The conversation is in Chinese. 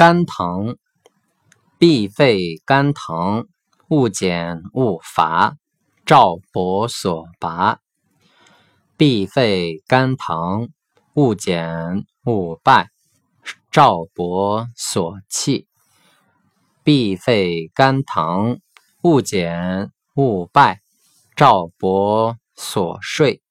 肝疼，必肺肝疼，勿减勿伐，赵伯所拔；必肺肝疼，勿减勿败，赵伯所弃；必肺肝疼，勿减勿败，赵伯所睡。